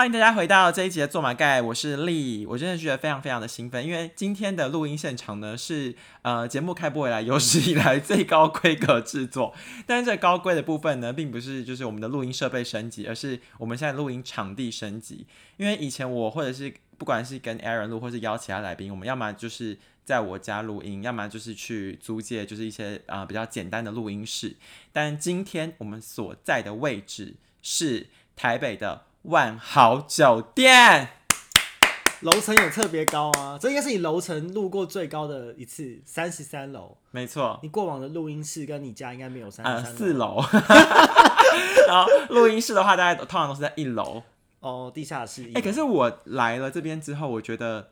欢迎大家回到这一集的做马盖，我是丽。我真的觉得非常非常的兴奋，因为今天的录音现场呢是呃节目开播以来有史以来最高规格制作。但是这高规的部分呢，并不是就是我们的录音设备升级，而是我们现在录音场地升级。因为以前我或者是不管是跟 Aaron 录，或是邀其他来宾，我们要么就是在我家录音，要么就是去租借就是一些啊、比较简单的录音室。但今天我们所在的位置是台北的万豪酒店。楼层有特别高啊，这应该是你楼层路过最高的一次，三十三楼。没错，你过往的录音室跟你家应该没有三三四楼。然后录音室的话，大概通常都是在一楼。哦，地下室。哎、可是我来了这边之后，我觉得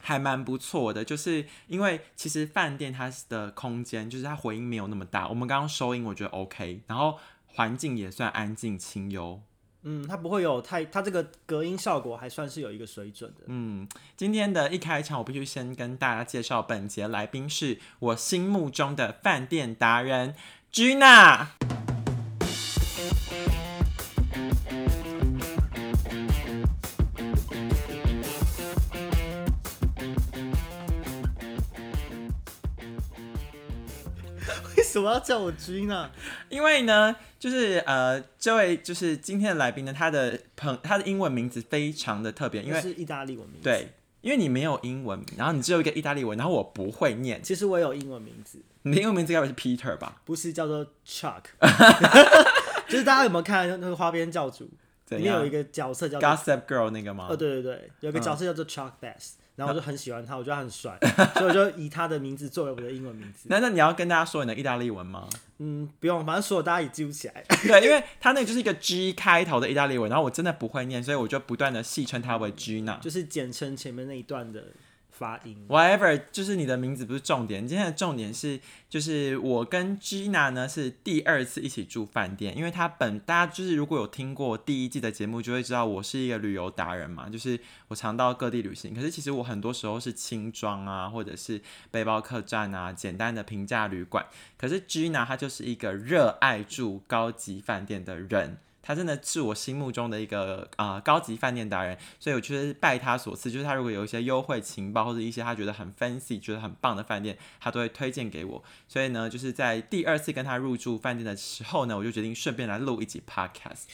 还蛮不错的，就是因为其实饭店它的空间，就是它回音没有那么大。我们刚刚收音，我觉得 OK，然后环境也算安静清幽。嗯，它不会有太，它这个隔音效果还算是有一个水准的。嗯，今天的一开场，我必须先跟大家介绍本节来宾是我心目中的饭店达人 Gina。什么要叫我君啊？因为呢，就是呃，这位就是今天的来宾呢，他的朋他的英文名字非常的特别，因为是意大利文名字。，对，因为你没有英文名，然后你只有一个意大利文，然后我不会念，其实我有英文名字，你的英文名字该不会是 Peter 吧？不是叫做 Chuck，就是大家有没有看那个《花边教主》里面有一个角色叫？Gossip Girl 那个吗？哦，对对对，有一个嗯角色叫做 Chuck Bass，、然后我就很喜欢他，我觉得他很帅，所以我就以他的名字作为我的英文名字。那那你要跟大家说你的意大利文吗？嗯，不用，反正所有大家也记不起来。对，因为他那个就是一个 G 开头的意大利文，然后我真的不会念，所以我就不断的戏称他为 Gina。就是简称前面那一段的发音。Whatever，就是你的名字不是重点，今天的重点是，就是我跟 Gina 呢是第二次一起住饭店，因为他本大家就是如果有听过第一季的节目，就会知道我是一个旅游达人嘛，就是我常到各地旅行，可是其实我很多时候是轻装啊，或者是背包客栈啊，简单的平价旅馆，可是 Gina 她就是一个热爱住高级饭店的人。他真的是我心目中的一个啊、高级饭店达人，所以我觉得拜他所赐，就是他如果有一些优惠情报或者一些他觉得很 fancy、觉得很棒的饭店，他都会推荐给我。所以呢，就是在第二次跟他入住饭店的时候呢，我就决定顺便来录一集 podcast。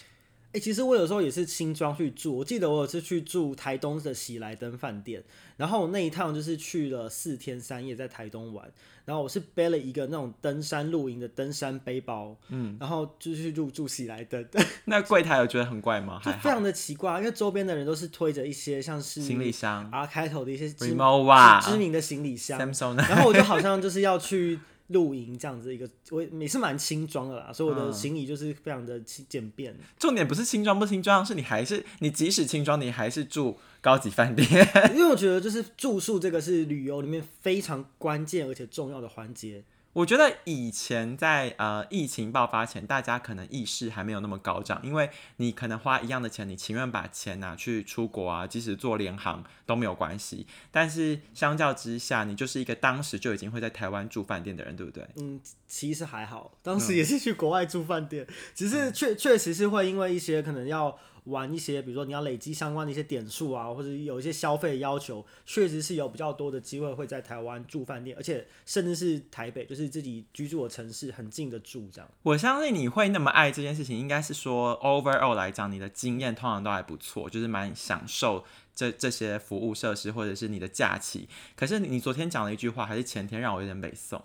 哎、其实我有时候也是轻装去住，我记得我有次去住台东的喜来登饭店，然后我那一趟就是去了四天三夜在台东玩，然后我是背了一个那种登山露营的登山背包，嗯，然后就去入住喜来登，那柜台有觉得很怪吗？就非常的奇怪，因为周边的人都是推着一些像是行李箱 R 开头的一些知 Remova 知名的行李箱，然后我就好像就是要去露营这样子一个，我也是蛮轻装的啦，所以我的嗯行李就是非常的轻简便。重点不是轻装不轻装，是你还是你即使轻装，你还是住高级饭店。因为我觉得就是住宿这个是旅游里面非常关键而且重要的环节。我觉得以前在呃疫情爆发前，大家可能意识还没有那么高涨，因为你可能花一样的钱，你情愿把钱拿去出国啊，即使做联航都没有关系。但是相较之下，你就是一个当时就已经会在台湾住饭店的人，对不对？嗯，其实还好，当时也是去国外住饭店，只是确确实是会因为一些可能要玩一些，比如说你要累积相关的一些点数啊，或者有一些消费要求，确实是有比较多的机会会在台湾住饭店，而且甚至是台北，就是自己居住的城市很近的住这样。我相信你会那么爱这件事情，应该是说 overall 来讲，你的经验通常都还不错，就是蛮享受这这些服务设施或者是你的假期。可是你昨天讲了一句话，还是前天让我有点北宋，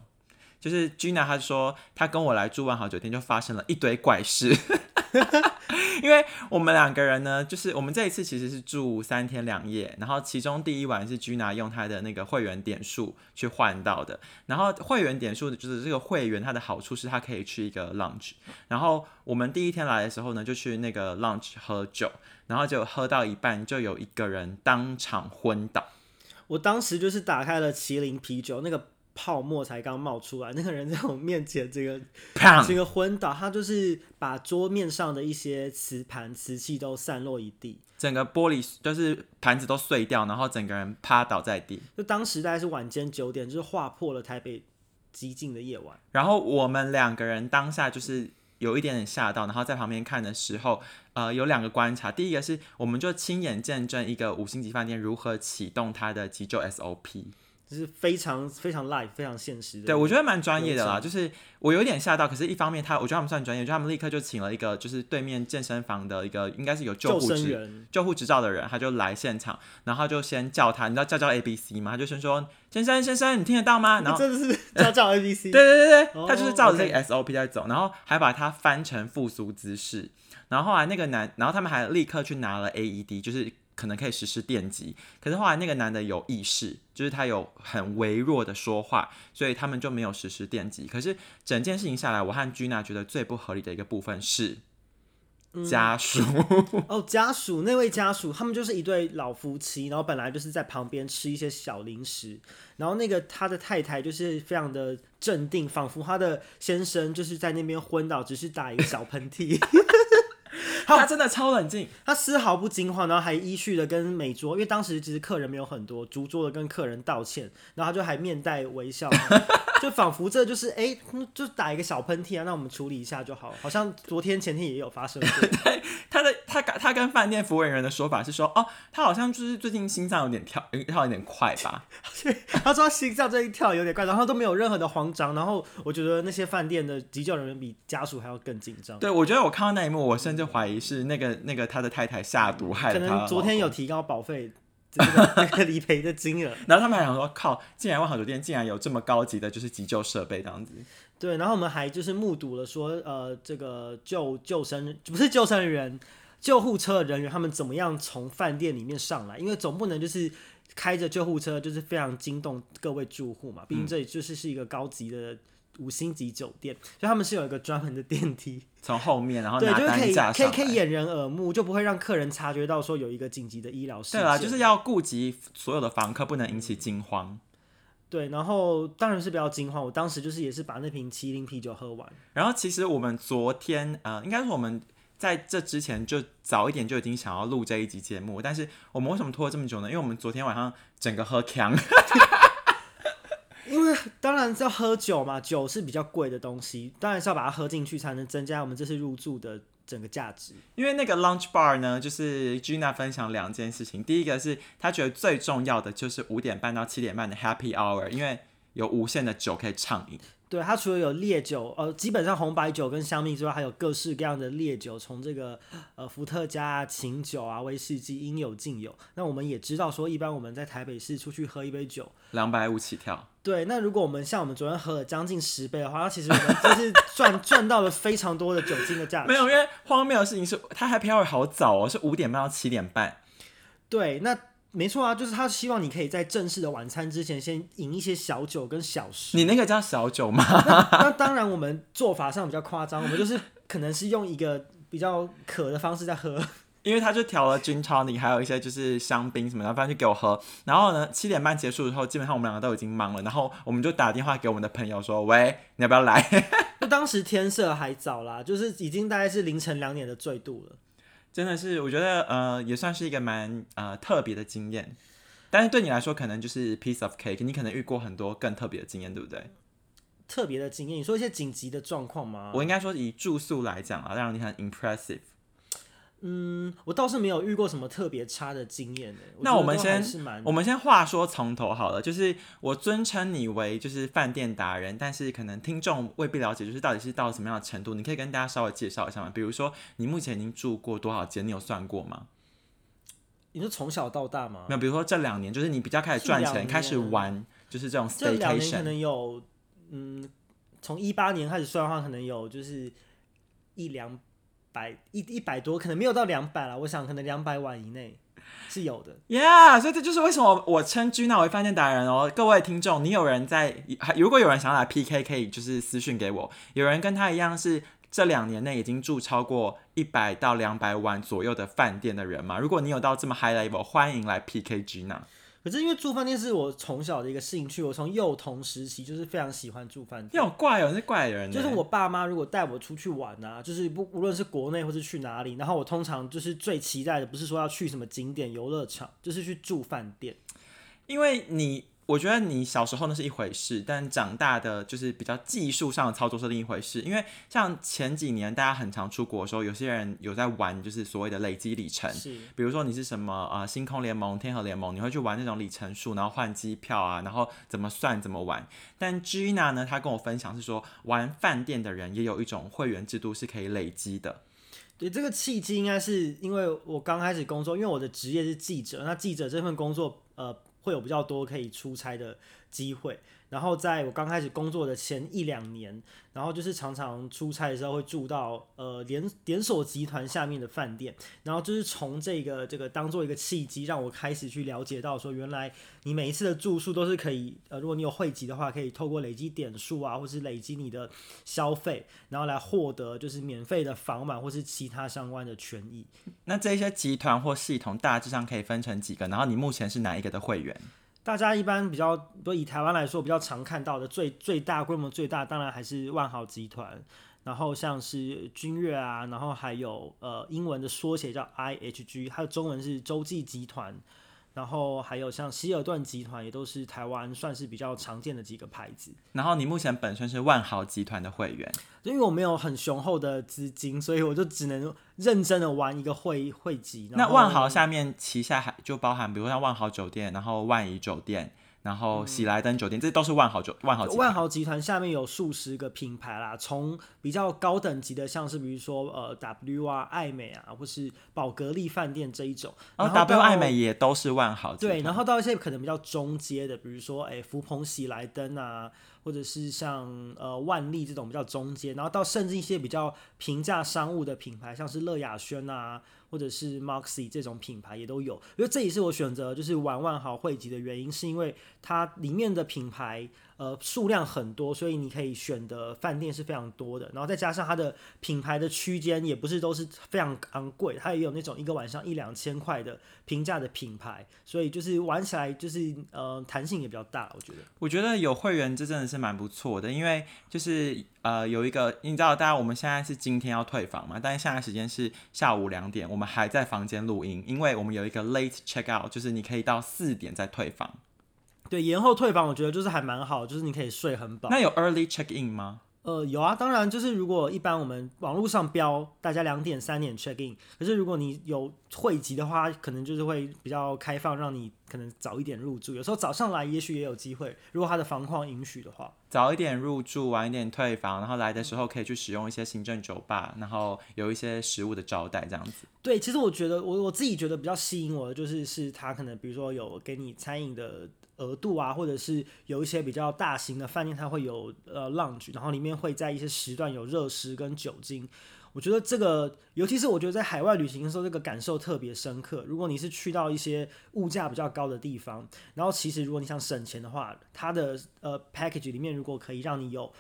就是 Gina 她说她跟我来住万豪酒店就发生了一堆怪事。哈 哈因为我们两个人呢，就是我们这一次其实是住三天两夜，然后其中第一晚是 Gina 用她的那个会员点数去换到的，然后会员点数的就是这个会员它的好处是它可以去一个 lunch，然后我们第一天来的时候呢，就去那个 lunch 喝酒，然后就喝到一半就有一个人当场昏倒，我当时就是打开了麒麟啤酒，那个泡沫才刚冒出来，那个人在我面前这个砰！这个昏倒，他就是把桌面上的一些瓷盘、瓷器都散落一地。整个玻璃就是盘子都碎掉，然后整个人趴倒在地。就当时大概是晚间九点，就是划破了台北寂静的夜晚。然后我们两个人当下就是有一点点吓到，然后在旁边看的时候，呃，有两个观察，第一个是我们就亲眼见证一个五星级饭店如何启动它的急救 SOP。就是非常非常 live、非常现实的。对，我觉得蛮专业的啦。就是我有点吓到，可是一方面他，我觉得他们算专业，就他们立刻就请了一个，就是对面健身房的一个，应该是有救护执救护执照的人，他就来现场，然后就先叫他，你知道叫叫 A B C 吗？他就先说先生先生，你听得到吗？然后真的是叫叫 A B C。对对对对，他就是照着这个 S O P 在走，然后还把它翻成复苏姿势，然后后来那个男，然后他们还立刻去拿了 A E D，就是。可能可以实施电击，可是后来那个男的有意识，就是他有很微弱的说话，所以他们就没有实施电击。可是整件事情下来，我和 Gina 觉得最不合理的一个部分是家属 哦，家属那位家属，他们就是一对老夫妻，然后本来就是在旁边吃一些小零食，然后那个他的太太就是非常的镇定，仿佛他的先生就是在那边昏倒，只是打一个小喷嚏。他真的超冷静，他丝毫不惊慌，然后还依序的跟每桌，因为当时其实客人没有很多，逐桌的跟客人道歉，然后他就还面带微笑，就仿佛这就是哎，就打一个小喷嚏啊，那我们处理一下就好，好像昨天前天也有发生过。对，他的他他跟饭店服务人员的说法是说，哦，他好像就是最近心脏有点跳，跳有点快吧？他说心脏这一跳有点快，然后都没有任何的慌张，然后我觉得那些饭店的急救人员比家属还要更紧张。对，我觉得我看到那一幕，我甚至怀疑。是那个那个他的太太下毒害可能昨天有提高保费 这个理赔的金额，然后他们还想说靠，竟然万豪酒店竟然有这么高级的，就是急救设备这样子。对，然后我们还就是目睹了说，呃，这个救救生不是救生人员，救护车人员他们怎么样从饭店里面上来，因为总不能就是开着救护车就是非常惊动各位住户嘛，毕竟这里就是是一个高级的。五星级酒店，所以他们是有一个专门的电梯，从后面，然后对，就是可以可以可以掩人耳目，就不会让客人察觉到说有一个紧急的医疗事件。对啊，就是要顾及所有的房客，不能引起惊慌。对，然后当然是不要惊慌。我当时就是也是把那瓶麒麟啤酒喝完。然后其实我们昨天呃，应该是我们在这之前就早一点就已经想要录这一集节目，但是我们为什么拖了这么久呢？因为我们昨天晚上整个喝强。当然是要喝酒嘛，酒是比较贵的东西，当然是要把它喝进去，才能增加我们这次入住的整个价值。因为那个 lunch bar 呢，就是 Gina 分享两件事情，第一个是她觉得最重要的就是五点半到七点半的 happy hour，因为有无限的酒可以畅饮。对，它除了有烈酒，呃，基本上红白酒跟香槟之外，还有各式各样的烈酒，从这个呃伏特加啊、琴酒啊、威士忌应有尽有。那我们也知道说，一般我们在台北市出去喝一杯酒，两百五起跳。对，那如果我们像我们昨天喝了将近十杯的话，那其实我们就是赚赚到了非常多的酒精的价 值。没有，因为荒谬的事情是，它 happy hour 好早哦，是五点半到七点半。对，那。没错啊，就是他希望你可以在正式的晚餐之前先饮一些小酒跟小食。你那个叫小酒吗？那当然，我们做法上比较夸张，我们就是可能是用一个比较渴的方式在喝。因为他就调了 gin tonic，还有一些就是香槟什么的，反正就给我喝。然后呢，七点半结束之后，基本上我们两个都已经忙了，然后我们就打电话给我们的朋友说：“喂，你要不要来？” 就当时天色还早啦，就是已经大概是凌晨两点的醉度了。真的是，我觉得呃也算是一个蛮呃特别的经验，但是对你来说可能就是 piece of cake，你可能遇过很多更特别的经验，对不对？特别的经验，你说一些紧急的状况吗？我应该说以住宿来讲啊，让你很 impressive。嗯，我倒是没有遇过什么特别差的经验那我们先，我们先话说从头好了。就是我尊称你为就是饭店达人，但是可能听众未必了解，就是到底是到什么样的程度？你可以跟大家稍微介绍一下吗？比如说你目前已经住过多少间？你有算过吗？你是从小到大吗？没有，比如说这两年，就是你比较开始赚钱，开始玩，就是这种。station。这两年可能有，嗯，从一八年开始算的话，可能有就是一两。百一一百多，可能没有到两百了。我想可能两百万以内是有的。Yeah，所以这就是为什么我称居娜为饭店达人哦。各位听众，你有人在？如果有人想要来 PK，可以就是私讯给我。有人跟他一样是这两年内已经住超过一百到两百万左右的饭店的人吗？如果你有到这么 high level，欢迎来 PK 居娜。可是因为住饭店是我从小的一个兴趣，我从幼童时期就是非常喜欢住饭店。你好怪哦，你是怪人。就是我爸妈如果带我出去玩啊，就是不无论是国内或是去哪里，然后我通常就是最期待的不是说要去什么景点游乐场，就是去住饭店。因为你我觉得你小时候那是一回事，但长大的就是比较技术上的操作是另一回事。因为像前几年大家很常出国的时候，有些人有在玩，就是所谓的累积里程。是，比如说你是什么啊，星空联盟、天河联盟，你会去玩那种里程数，然后换机票啊，然后怎么算怎么玩。但 Gina 呢，她跟我分享是说，玩饭店的人也有一种会员制度是可以累积的。对，这个契机应该是因为我刚开始工作，因为我的职业是记者，那记者这份工作，呃。会有比较多可以出差的机会，然后在我刚开始工作的前一两年，然后就是常常出差的时候会住到呃连连锁集团下面的饭店，然后就是从这个这个当做一个契机，让我开始去了解到说，原来你每一次的住宿都是可以呃，如果你有汇集的话，可以透过累积点数啊，或是累积你的消费，然后来获得就是免费的房满或是其他相关的权益。那这些集团或系统大致上可以分成几个？然后你目前是哪一个的会员？大家一般比较，都以台湾来说比较常看到的最最大规模最大，当然还是万豪集团，然后像是君悦啊，然后还有呃英文的缩写叫 IHG，它的中文是洲际集团。然后还有像希尔顿集团，也都是台湾算是比较常见的几个牌子。然后你目前本身是万豪集团的会员，因为我没有很雄厚的资金，所以我就只能认真的玩一个会会籍。那万豪下面旗下还就包含，比如像万豪酒店，然后万怡酒店。然后喜来登酒店，这都是万豪酒万豪万豪集团下面有数十个品牌啦，从比较高等级的，像是比如说呃 W 啊、爱美啊，或是宝格丽饭店这一种，然后 W 爱美也都是万豪。对，然后到一些可能比较中阶的，比如说哎福朋喜来登啊，或者是像呃万利这种比较中阶，然后到甚至一些比较平价商务的品牌，像是乐雅轩啊。或者是 Moxie 这种品牌也都有，因为这也是我选择就是玩万豪汇集的原因，是因为它里面的品牌。呃，数量很多，所以你可以选的饭店是非常多的。然后再加上它的品牌的区间也不是都是非常昂贵，它也有那种一个晚上一两千块的平价的品牌，所以就是玩起来就是呃弹性也比较大。我觉得，我觉得有会员这真的是蛮不错的，因为就是呃有一个你知道，大家我们现在是今天要退房嘛，但是现在时间是下午两点，我们还在房间录音，因为我们有一个 late check out，就是你可以到四点再退房。对延后退房，我觉得就是还蛮好，就是你可以睡很饱。那有 early check in 吗？呃，有啊，当然就是如果一般我们网络上标大家两点三点 check in，可是如果你有汇集的话，可能就是会比较开放，让你可能早一点入住。有时候早上来也许也有机会，如果他的房况允许的话，早一点入住，晚一点退房，然后来的时候可以去使用一些行政酒吧，然后有一些食物的招待这样子。对，其实我觉得我我自己觉得比较吸引我的就是是他可能比如说有给你餐饮的。额度啊，或者是有一些比较大型的饭店，它会有呃 lounge，然后里面会在一些时段有热食跟酒精。我觉得这个，尤其是我觉得在海外旅行的时候，这个感受特别深刻。如果你是去到一些物价比较高的地方，然后其实如果你想省钱的话，它的呃 package 里面如果可以让你有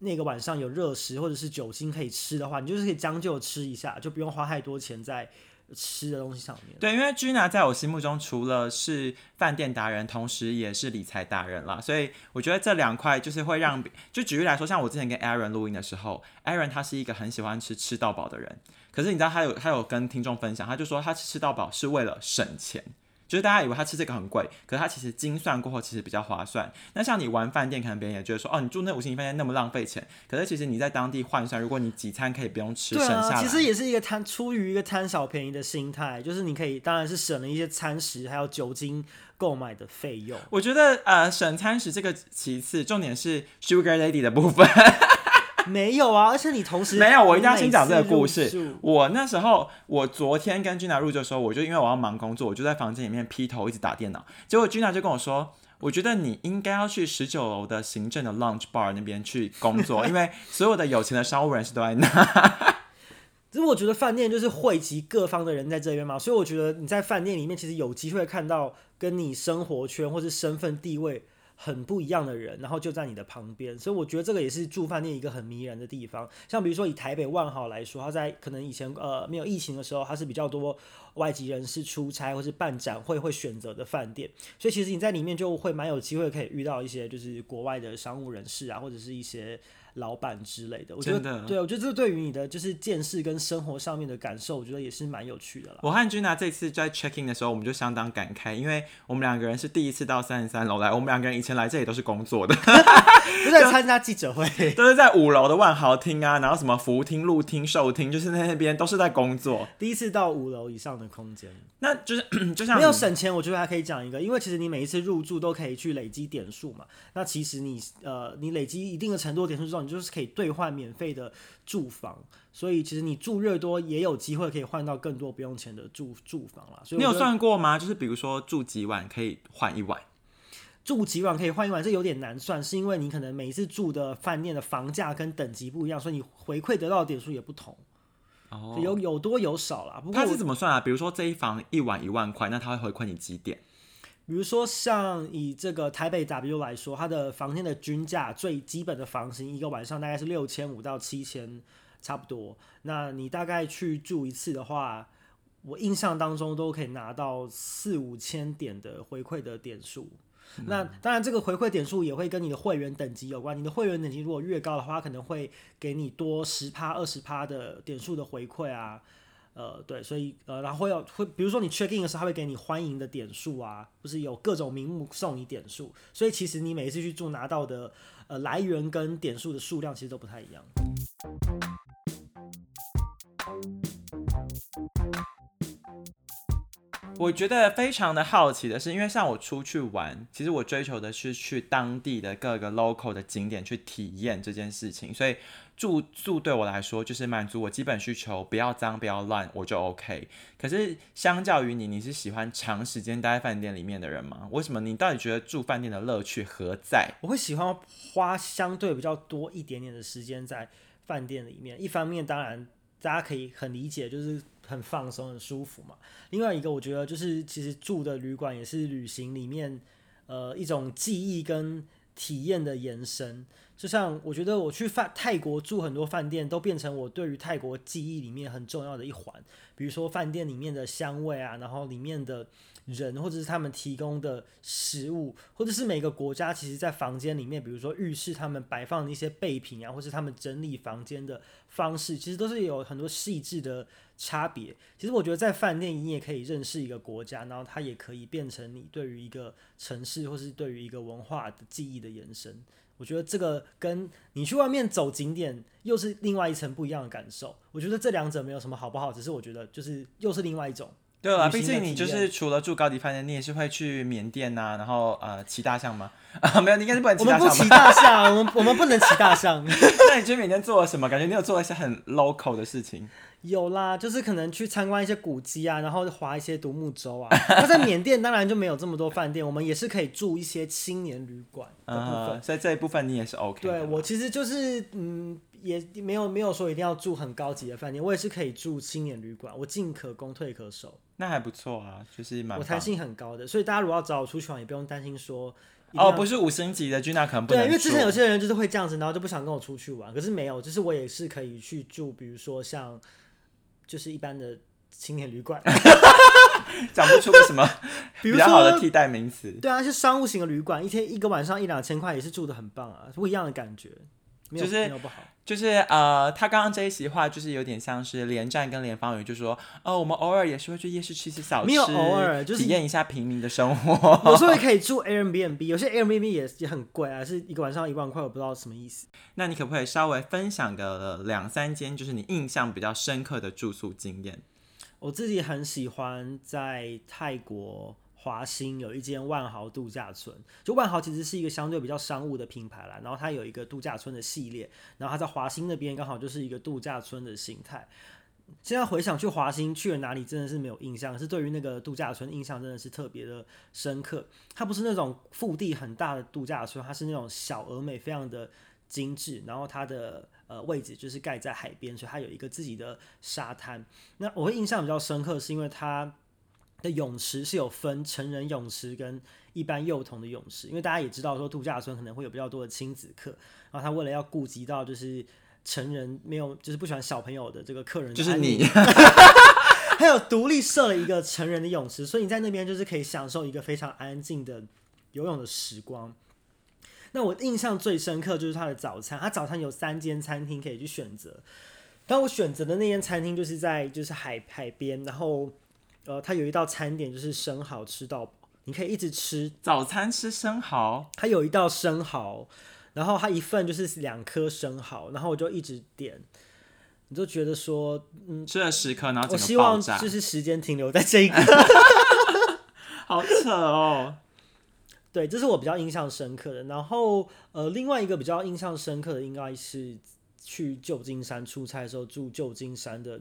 那个晚上有热食或者是酒精可以吃的话，你就是可以将就吃一下，就不用花太多钱在。吃的东西上面，对，因为 Gina 在我心目中除了是饭店达人，同时也是理财达人啦，所以我觉得这两块就是会让，就举例来说，像我之前跟 Aaron 录音的时候，Aaron 他是一个很喜欢吃吃到饱的人，可是你知道他有他有跟听众分享，他就说他吃到饱是为了省钱。就是大家以为他吃这个很贵，可是他其实精算过后其实比较划算。那像你玩饭店，可能别人也觉得说，哦，你住那五星级饭店那么浪费钱。可是其实你在当地换算，如果你几餐可以不用吃，省下来，其实也是一个贪出于一个贪小便宜的心态，就是你可以当然是省了一些餐食还有酒精购买的费用。我觉得呃省餐食这个其次，重点是 Sugar Lady 的部分。没有啊，而且你同时没有，我一定要先讲这个故事。我那时候，我昨天跟君娜入住的时候，我就因为我要忙工作，我就在房间里面劈头一直打电脑。结果君娜就跟我说：“我觉得你应该要去十九楼的行政的 lounge bar 那边去工作，因为所有的有钱的商务人士都在那。”其实我觉得饭店就是汇集各方的人在这边嘛，所以我觉得你在饭店里面其实有机会看到跟你生活圈或是身份地位。很不一样的人，然后就在你的旁边，所以我觉得这个也是住饭店一个很迷人的地方。像比如说以台北万豪来说，它在可能以前呃没有疫情的时候，它是比较多外籍人士出差或是办展会会选择的饭店，所以其实你在里面就会蛮有机会可以遇到一些就是国外的商务人士啊，或者是一些老板之类的。我觉得对，我觉得这对于你的就是见识跟生活上面的感受，我觉得也是蛮有趣的啦。我和君娜这次在 check in 的时候，我们就相当感慨，因为我们两个人是第一次到三十三楼来，我们两个人以前来这里都是工作的，都在参加记者会，都是在五楼的万豪厅啊，然后什么福厅、露厅、售厅，就是在那边都是在工作。第一次到五楼以上的空间。那就是就像没有省钱，我觉得还可以讲一个，因为其实你每一次入住都可以去累积点数嘛。那其实你呃，你累积一定的程度点数之后，你就是可以兑换免费的住房。所以其实你住越多，也有机会可以换到更多不用钱的住住房啦。所以你有算过吗？就是比如说住几晚可以换一晚，住几晚可以换一晚，这有点难算，是因为你可能每一次住的饭店的房价跟等级不一样，所以你回馈得到的点数也不同，哦，有有多有少啦。不过它我是怎么算啊？比如说这一房一晚一万块，那他会回馈你几点？比如说像以这个台北 W 来说，它的房间的均价最基本的房型一个晚上大概是六千五到七千，差不多。那你大概去住一次的话，我印象当中都可以拿到四五千点的回馈的点数。那当然，这个回馈点数也会跟你的会员等级有关。你的会员等级如果越高的话，可能会给你多十趴、二十趴的点数的回馈啊。呃，对，所以呃，然后会会，比如说你 check in 的时候，他会给你欢迎的点数啊，不是有各种名目送你点数，所以其实你每一次去住拿到的呃来源跟点数的数量其实都不太一样。我觉得非常的好奇的是，因为像我出去玩，其实我追求的是去当地的各个 local 的景点去体验这件事情，所以住宿对我来说就是满足我基本需求，不要脏不要乱，我就 OK。可是相较于你，你是喜欢长时间待在饭店里面的人吗？为什么？你到底觉得住饭店的乐趣何在？我会喜欢花相对比较多一点点的时间在饭店里面。一方面，当然大家可以很理解，就是很放松、很舒服嘛。另外一个，我觉得就是其实住的旅馆也是旅行里面呃一种记忆跟体验的延伸。就像我觉得我去饭泰国住很多饭店，都变成我对于泰国记忆里面很重要的一环。比如说饭店里面的香味啊，然后里面的人或者是他们提供的食物，或者是每个国家其实在房间里面，比如说浴室他们摆放的一些备品啊，或是他们整理房间的方式，其实都是有很多细致的差别。其实我觉得在饭店你也可以认识一个国家，然后它也可以变成你对于一个城市或是对于一个文化的记忆的延伸。我觉得这个跟你去外面走景点又是另外一层不一样的感受。我觉得这两者没有什么好不好，只是我觉得就是又是另外一种。对了，旅行的毕竟你就是除了住高级饭店，你也是会去缅甸呐、然后呃骑大象吗？啊，没有，你应该是不能我们不骑骑大象我们我们不能骑大象。那你去缅甸做了什么？感觉你有做了一些很 local 的事情。有啦，就是可能去参观一些古迹啊，然后划一些独木舟啊。那在缅甸当然就没有这么多饭店，我们也是可以住一些青年旅馆的部分。嗯，所以这一部分你也是 OK 的。对我其实就是嗯，也没有没有说一定要住很高级的饭店，我也是可以住青年旅馆，我进可攻退可守，那还不错啊，就是蛮我弹性很高的，所以大家如果要找我出去玩，也不用担心说哦，不是五星级的 Gina 可能不能对，因为之前有些人就是会这样子，然后就不想跟我出去玩。可是没有，就是我也是可以去住，比如说像就是一般的青年旅馆，讲不出个什么 比较好的替代名词。对啊，是商务型的旅馆，一天一个晚上一两千块也是住的很棒啊，不一样的感觉，就是。就是呃，他刚刚这一席话就是有点像是连战跟连方宇，就说哦，我们偶尔也是会去夜市吃一些小吃，没有偶尔就是体验一下平民的生活。有时候也可以住 Airbnb，有些 Airbnb 也也很贵啊，是一个晚上一万块，我不知道什么意思。那你可不可以稍微分享个两三间，就是你印象比较深刻的住宿经验？我自己很喜欢在泰国华兴有一间万豪度假村，就万豪其实是一个相对比较商务的品牌啦，然后它有一个度假村的系列，然后它在华兴那边刚好就是一个度假村的形态。现在回想去华兴去了哪里，真的是没有印象，是对于那个度假村印象真的是特别的深刻。它不是那种腹地很大的度假村，它是那种小而美，非常的精致，然后它的呃位置就是盖在海边，所以它有一个自己的沙滩。那我会印象比较深刻，是因为它的泳池是有分成人泳池跟一般幼童的泳池，因为大家也知道说度假村可能会有比较多的亲子课，然后他为了要顾及到就是成人没有就是不喜欢小朋友的这个客人的就是你，还有独立设了一个成人的泳池，所以你在那边就是可以享受一个非常安静的游泳的时光。那我印象最深刻就是他的早餐，他早餐有三间餐厅可以去选择。但我选择的那间餐厅就是在就是海海边，然后呃，它有一道餐点就是生蚝吃到饱，你可以一直吃。早餐吃生蚝，它有一道生蚝，然后它一份就是两颗生蚝，然后我就一直点，你就觉得说，嗯，吃了十颗，然后我希望就是时间停留在这一刻。好扯哦。对，这是我比较印象深刻的。然后呃，另外一个比较印象深刻的应该是去旧金山出差的时候住旧金山的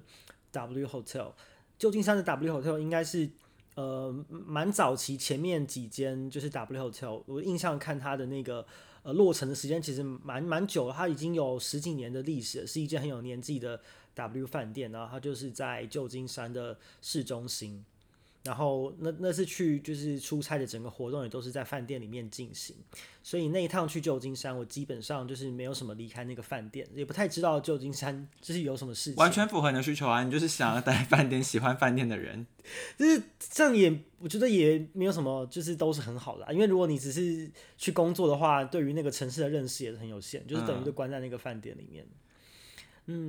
W Hotel。旧金山的 W Hotel 应该是呃蛮早期前面几间就是 W Hotel，我印象看它的那个呃落成的时间其实蛮蛮久了，它已经有十几年的历史了，是一间很有年纪的 W 饭店。然后它就是在旧金山的市中心。然后那那次去就是出差的整个活动也都是在饭店里面进行，所以那一趟去旧金山，我基本上就是没有什么离开那个饭店，也不太知道旧金山就是有什么事情。完全符合你的需求啊！你就是想要待饭店、喜欢饭店的人。就是这样也，我觉得也没有什么，就是都是很好的啊、因为如果你只是去工作的话，对于那个城市的认识也是很有限，就是等于就关在那个饭店里面。嗯，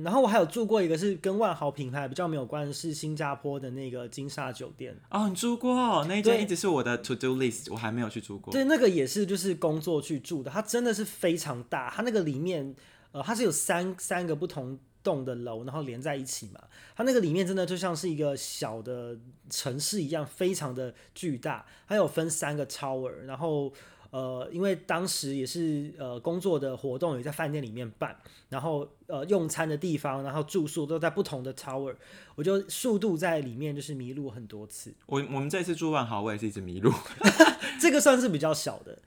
然后我还有住过一个是跟万豪品牌比较没有关的，是新加坡的那个金沙酒店。哦，你住过那一间一直是我的 to do list，我还没有去住过。对，那个也是就是工作去住的，它真的是非常大，它那个里面呃它是有三三个不同栋的楼，然后连在一起嘛，它那个里面真的就像是一个小的城市一样，非常的巨大，它有分三个 tower，然后。呃，因为当时也是呃工作的活动也在饭店里面办，然后呃用餐的地方，然后住宿都在不同的 tower，我就速度在里面就是迷路很多次。我我们这次住万豪，我也是一直迷路。这个算是比较小的，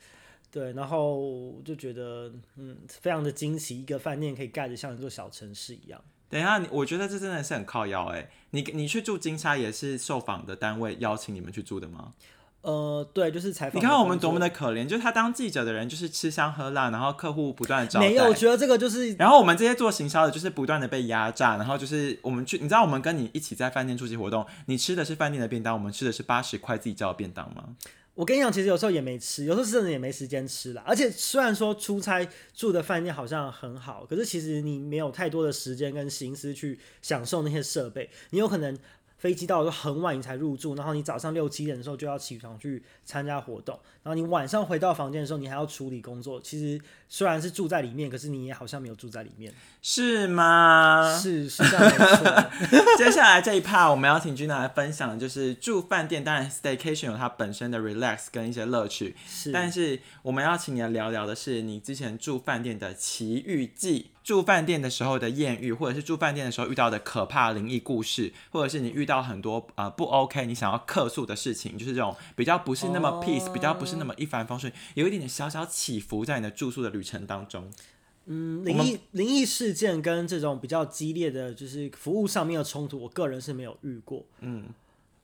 对，然后我就觉得嗯，非常的惊奇，一个饭店可以盖得像一座小城市一样。等一下，你我觉得这真的是很靠腰哎、你你去住金沙也是受访的单位邀请你们去住的吗？呃，对，就是采访。你看我们多么的可怜，就是他当记者的人就是吃香喝辣，然后客户不断的招待。没有，我觉得这个就是然后我们这些做行销的，就是不断的被压榨，然后就是我们去，你知道我们跟你一起在饭店出席活动，你吃的是饭店的便当，我们吃的是八十块自己叫的便当吗？我跟你讲，其实有时候也没吃，有时候是真的也没时间吃啦。而且虽然说出差住的饭店好像很好，可是其实你没有太多的时间跟心思去享受那些设备，你有可能。飞机到的时候很晚，你才入住，然后你早上六七点的时候就要起床去参加活动，然后你晚上回到房间的时候，你还要处理工作。其实虽然是住在里面，可是你也好像没有住在里面。是吗？是是这样没错。接下来这一 part 我们要请君娜来分享的就是住饭店，当然 staycation 有它本身的 relax 跟一些乐趣，是，但是我们要请你来聊聊的是你之前住饭店的奇遇记，住饭店的时候的艳遇，或者是住饭店的时候遇到的可怕灵异故事，或者是你遇到很多呃不 OK 你想要客诉的事情，就是这种比较不是那么 peace，、哦比较不是那么一帆风顺，有一点点小小起伏在你的住宿的旅程当中。嗯，灵异灵异事件跟这种比较激烈的就是服务上面的冲突，我个人是没有遇过。嗯，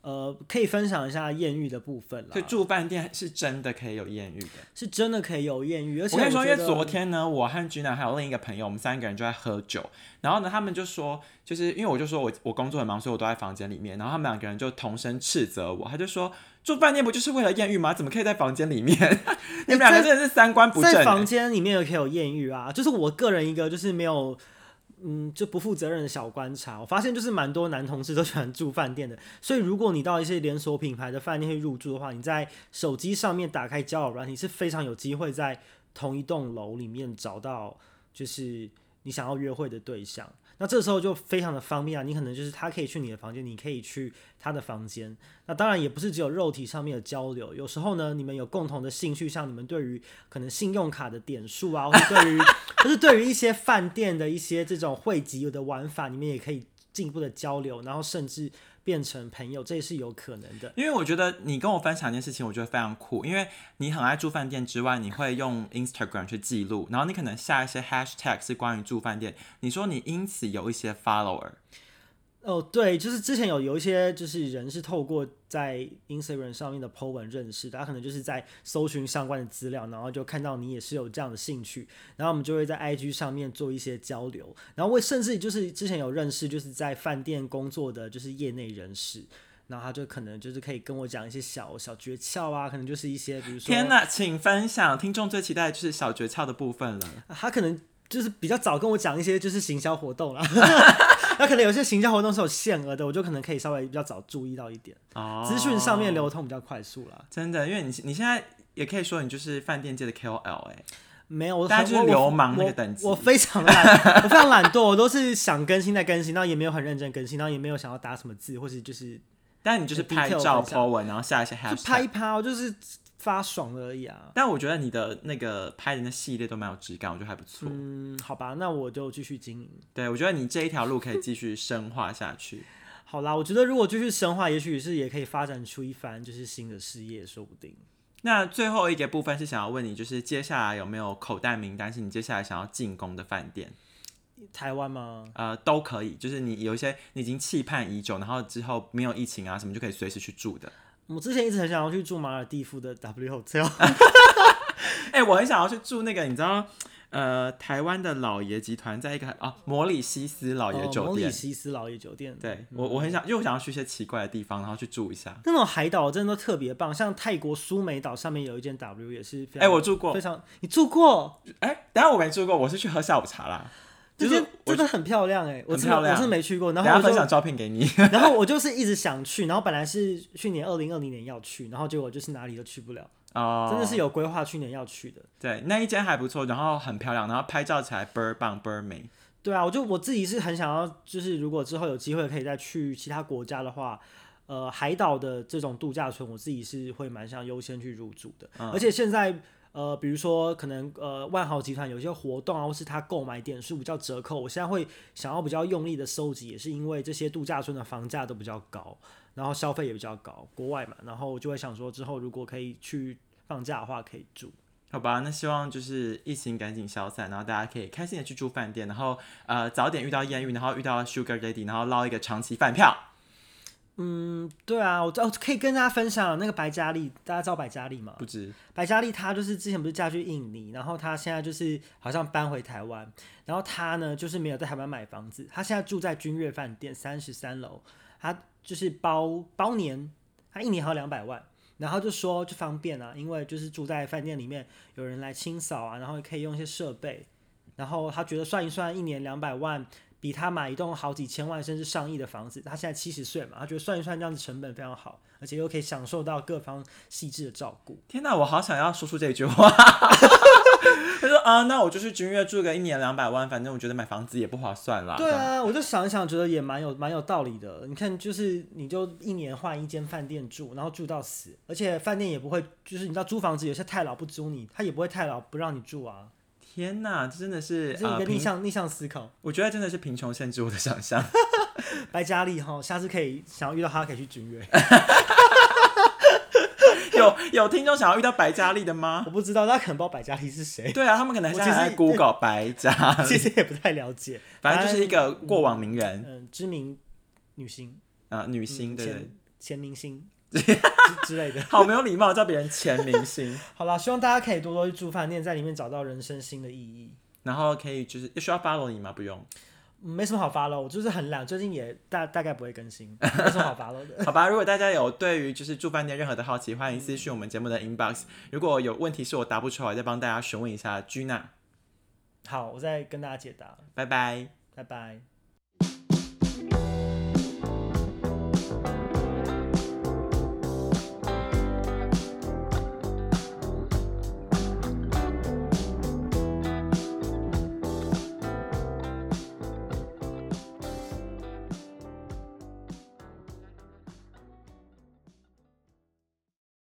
呃，可以分享一下艳遇的部分了。就。住饭店是真的可以有艳遇的。是真的可以有艳遇，而且我跟你说，因为昨天呢，我和君南还有另一个朋友，我们三个人就在喝酒，然后呢，他们就说，就是因为我就说我我工作很忙，所以我都在房间里面，然后他们两个人就同声斥责我，他就说住饭店不就是为了艳遇吗？怎么可以在房间里面？你们两个真的是三观不正、在房欸。间里面也可以有艳遇啊，就是我个人一个就是没有。嗯，就不负责任的小观察，我发现就是蛮多男同事都喜欢住饭店的，所以如果你到一些连锁品牌的饭店去入住的话，你在手机上面打开交友软体是非常有机会在同一栋楼里面找到就是你想要约会的对象。那这时候就非常的方便啊，你可能就是他可以去你的房间，你可以去他的房间。那当然也不是只有肉体上面的交流，有时候呢，你们有共同的兴趣，像你们对于可能信用卡的点数啊，或者对于 就是对于一些饭店的一些这种汇集的玩法，你们也可以进一步的交流，然后甚至变成朋友，这也是有可能的。因为我觉得你跟我分享一件事情，我觉得非常酷。因为你很爱住饭店之外，你会用 Instagram 去记录，然后你可能下一些 hashtag 是关于住饭店。你说你因此有一些 follower，哦，对，就是之前有有一些就是人是透过在 Instagram 上面的 po 文认识的，他可能就是在搜寻相关的资料，然后就看到你也是有这样的兴趣，然后我们就会在 IG 上面做一些交流，然后我甚至就是之前有认识就是在饭店工作的就是业内人士，然后他就可能就是可以跟我讲一些小小诀窍啊，可能就是一些比如说，天哪，请分享，听众最期待的就是小诀窍的部分了。他可能就是比较早跟我讲一些就是行销活动啦，那可能有些行销活动是有限额的，我就可能可以稍微比较早注意到一点，哦，资讯上面流通比较快速啦。真的，因为你你现在也可以说你就是饭店界的 KOL 哎、没有，我大家就是我流氓那个等级。我非常懒，我非常懒惰，我都是想更新再更新，然后也没有很认真更新，然后也没有想要打什么字，或是就是但你就是拍 detail 照分享。po 文，然后下一些就拍一。拍，我就是发爽而已啊。但我觉得你的那个拍的那系列都蛮有质感，我觉得还不错。嗯，好吧，那我就继续经营。对，我觉得你这一条路可以继续深化下去。好啦，我觉得如果继续深化，也许是也可以发展出一番就是新的事业，说不定。那最后一个部分是想要问你，就是接下来有没有口袋名单是你接下来想要进攻的饭店？台湾吗？呃，都可以，就是你有一些你已经期盼已久，然后之后没有疫情啊什么就可以随时去住的。我之前一直很想要去住马尔蒂夫的 W Hotel，哎、我很想要去住那个，你知道，呃，台湾的老爷集团在一个啊摩里西斯老爷哦摩里。西斯老爷酒店。对我，我很想，因为我想要去一些奇怪的地方，然后去住一下。那种海岛真的都特别棒，像泰国苏梅岛上面有一间 W 也是非常。哎、我住过非。常，你住过？哎、等一下我没住过，我是去喝下午茶啦。就是这间我真的很漂亮哎、我真我是没去过，然等一下分享后我就照片给你。然后我就是一直想去，然后本来是去年二零二零年要去，然后结果就是哪里都去不了，哦，真的是有规划去年要去的。对，那一间还不错，然后很漂亮，然后拍照起来倍儿棒倍儿美。对啊，我就我自己是很想要，就是如果之后有机会可以再去其他国家的话，呃，海岛的这种度假村，我自己是会蛮想优先去入住的。嗯而且现在呃，比如说可能呃万豪集团有一些活动啊，或是他购买点数比较折扣，我现在会想要比较用力的收集，也是因为这些度假村的房价都比较高，然后消费也比较高，国外嘛，然后我就会想说之后如果可以去放假的话，可以住。好吧，那希望就是疫情赶紧消散，然后大家可以开心的去住饭店，然后呃早点遇到艳遇，然后遇到 Sugar Daddy，然后捞一个长期饭票。嗯，对啊，我哦可以跟大家分享那个白嘉丽，大家知道白嘉丽吗？不知白嘉丽她就是之前不是嫁去印尼，然后她现在就是好像搬回台湾，然后她呢就是没有在台湾买房子，她现在住在君悦饭店三十三楼，她就是包包年，她一年还有两百万，然后就说就方便啊，因为就是住在饭店里面有人来清扫啊，然后可以用一些设备，然后她觉得算一算一年两百万。比他买一栋好几千万甚至上亿的房子，他现在七十岁嘛，他觉得算一算这样子成本非常好，而且又可以享受到各方细致的照顾。天哪，我好想要说出这句话。他说啊，那我就去君悦住个一年两百万，反正我觉得买房子也不划算啦。对，啊，我就想一想，觉得也蛮有蛮有道理的。你看，就是你就一年换一间饭店住，然后住到死，而且饭店也不会，就是你知道租房子有些太老不租你，他也不会太老不让你住啊。天哪，这真的是这是一呃贫，个逆向、逆向思考。我觉得真的是贫穷限制我的想象。白嘉丽哈，下次可以想要遇到她可以去君悦。有有听众想要遇到白嘉丽的吗？我不知道，大家可能不知道白嘉丽是谁，对啊，他们可能现在在 Google 白嘉丽，其实也不太了解。反正就是一个过往名人嗯，知名女星，啊、呃女星嗯对前明星之 之类的。好没有礼貌，叫别人前明星，好了，希望大家可以多多去住饭店，在里面找到人生新的意义。然后可以就是需要 follow 你吗？不用，嗯没什么好发了，我就是很懒，最近也大大概不会更新，没什么好发了的。好吧。如果大家有对于就是住饭店任何的好奇，欢迎私讯我们节目的 inbox。如果有问题是我答不出来，再帮大家询问一下 Gina。好，我再跟大家解答，拜拜。拜拜。